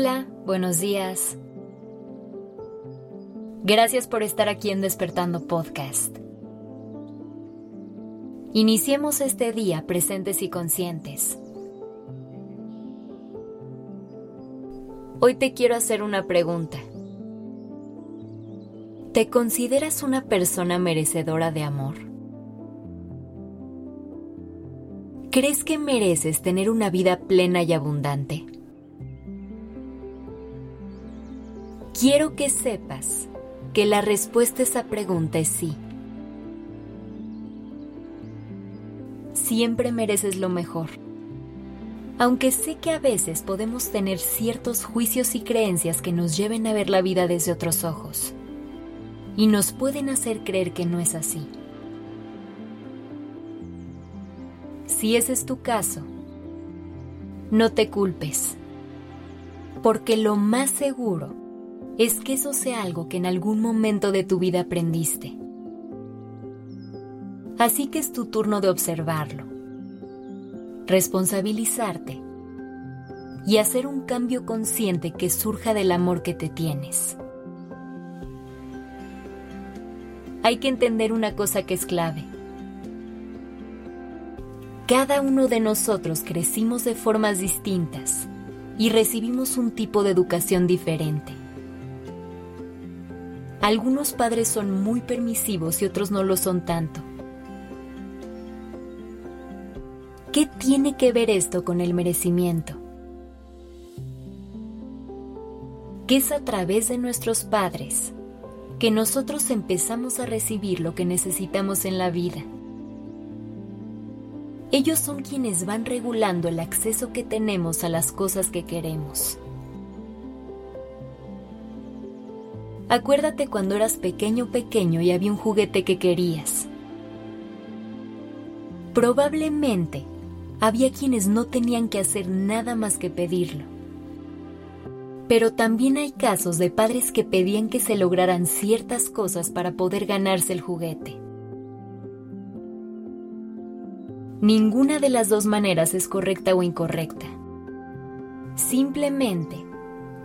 Hola, buenos días. Gracias por estar aquí en Despertando Podcast. Iniciemos este día presentes y conscientes. Hoy te quiero hacer una pregunta. ¿Te consideras una persona merecedora de amor? ¿Crees que mereces tener una vida plena y abundante? Quiero que sepas que la respuesta a esa pregunta es sí. Siempre mereces lo mejor. Aunque sé que a veces podemos tener ciertos juicios y creencias que nos lleven a ver la vida desde otros ojos y nos pueden hacer creer que no es así. Si ese es tu caso, no te culpes, porque lo más seguro es que eso sea algo que en algún momento de tu vida aprendiste. Así que es tu turno de observarlo, responsabilizarte y hacer un cambio consciente que surja del amor que te tienes. Hay que entender una cosa que es clave. Cada uno de nosotros crecimos de formas distintas y recibimos un tipo de educación diferente. Algunos padres son muy permisivos y otros no lo son tanto. ¿Qué tiene que ver esto con el merecimiento? Que es a través de nuestros padres que nosotros empezamos a recibir lo que necesitamos en la vida. Ellos son quienes van regulando el acceso que tenemos a las cosas que queremos. Acuérdate cuando eras pequeño pequeño y había un juguete que querías. Probablemente había quienes no tenían que hacer nada más que pedirlo. Pero también hay casos de padres que pedían que se lograran ciertas cosas para poder ganarse el juguete. Ninguna de las dos maneras es correcta o incorrecta. Simplemente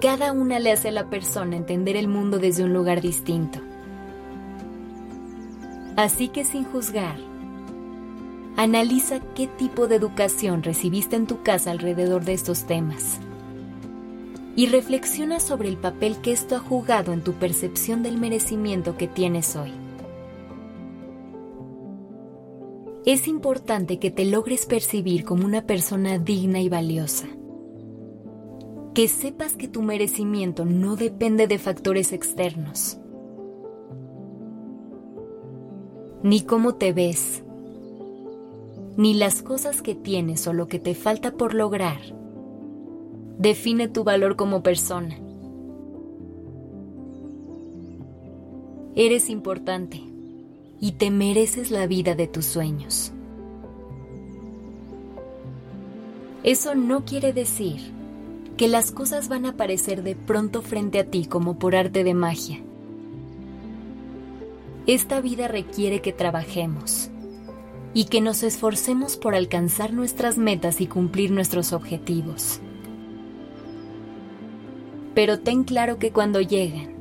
cada una le hace a la persona entender el mundo desde un lugar distinto. Así que sin juzgar, analiza qué tipo de educación recibiste en tu casa alrededor de estos temas y reflexiona sobre el papel que esto ha jugado en tu percepción del merecimiento que tienes hoy. Es importante que te logres percibir como una persona digna y valiosa que sepas que tu merecimiento no depende de factores externos, ni cómo te ves, ni las cosas que tienes o lo que te falta por lograr, define tu valor como persona. Eres importante y te mereces la vida de tus sueños. Eso no quiere decir que las cosas van a aparecer de pronto frente a ti como por arte de magia. Esta vida requiere que trabajemos y que nos esforcemos por alcanzar nuestras metas y cumplir nuestros objetivos. Pero ten claro que cuando llegan,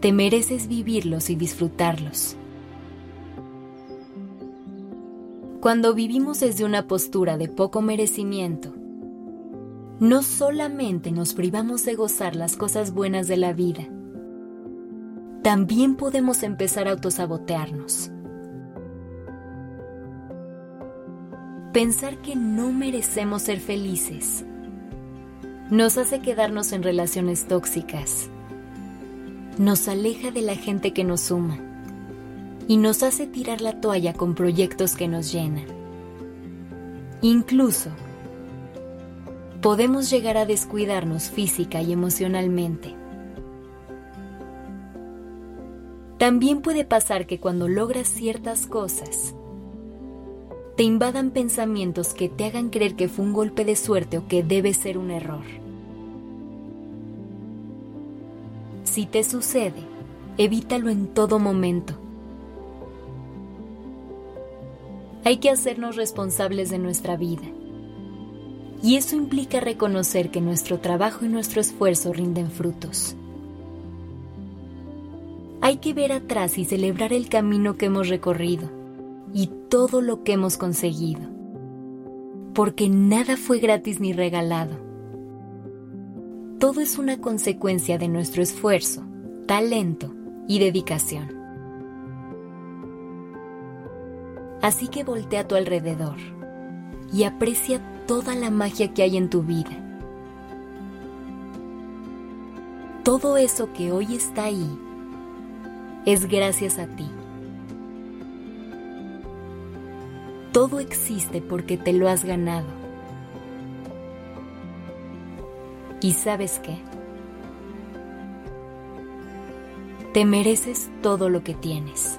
te mereces vivirlos y disfrutarlos. Cuando vivimos desde una postura de poco merecimiento, no solamente nos privamos de gozar las cosas buenas de la vida, también podemos empezar a autosabotearnos. Pensar que no merecemos ser felices nos hace quedarnos en relaciones tóxicas, nos aleja de la gente que nos suma y nos hace tirar la toalla con proyectos que nos llenan. Incluso podemos llegar a descuidarnos física y emocionalmente. También puede pasar que cuando logras ciertas cosas, te invadan pensamientos que te hagan creer que fue un golpe de suerte o que debe ser un error. Si te sucede, evítalo en todo momento. Hay que hacernos responsables de nuestra vida Y eso implica reconocer que nuestro trabajo y nuestro esfuerzo rinden frutos. Hay que ver atrás y celebrar el camino que hemos recorrido y todo lo que hemos conseguido, porque nada fue gratis ni regalado. Todo es una consecuencia de nuestro esfuerzo, talento y dedicación. Así que voltea a tu alrededor y aprecia toda la magia que hay en tu vida. Todo eso que hoy está ahí es gracias a ti. Todo existe porque te lo has ganado. ¿Y sabes qué? Te mereces todo lo que tienes.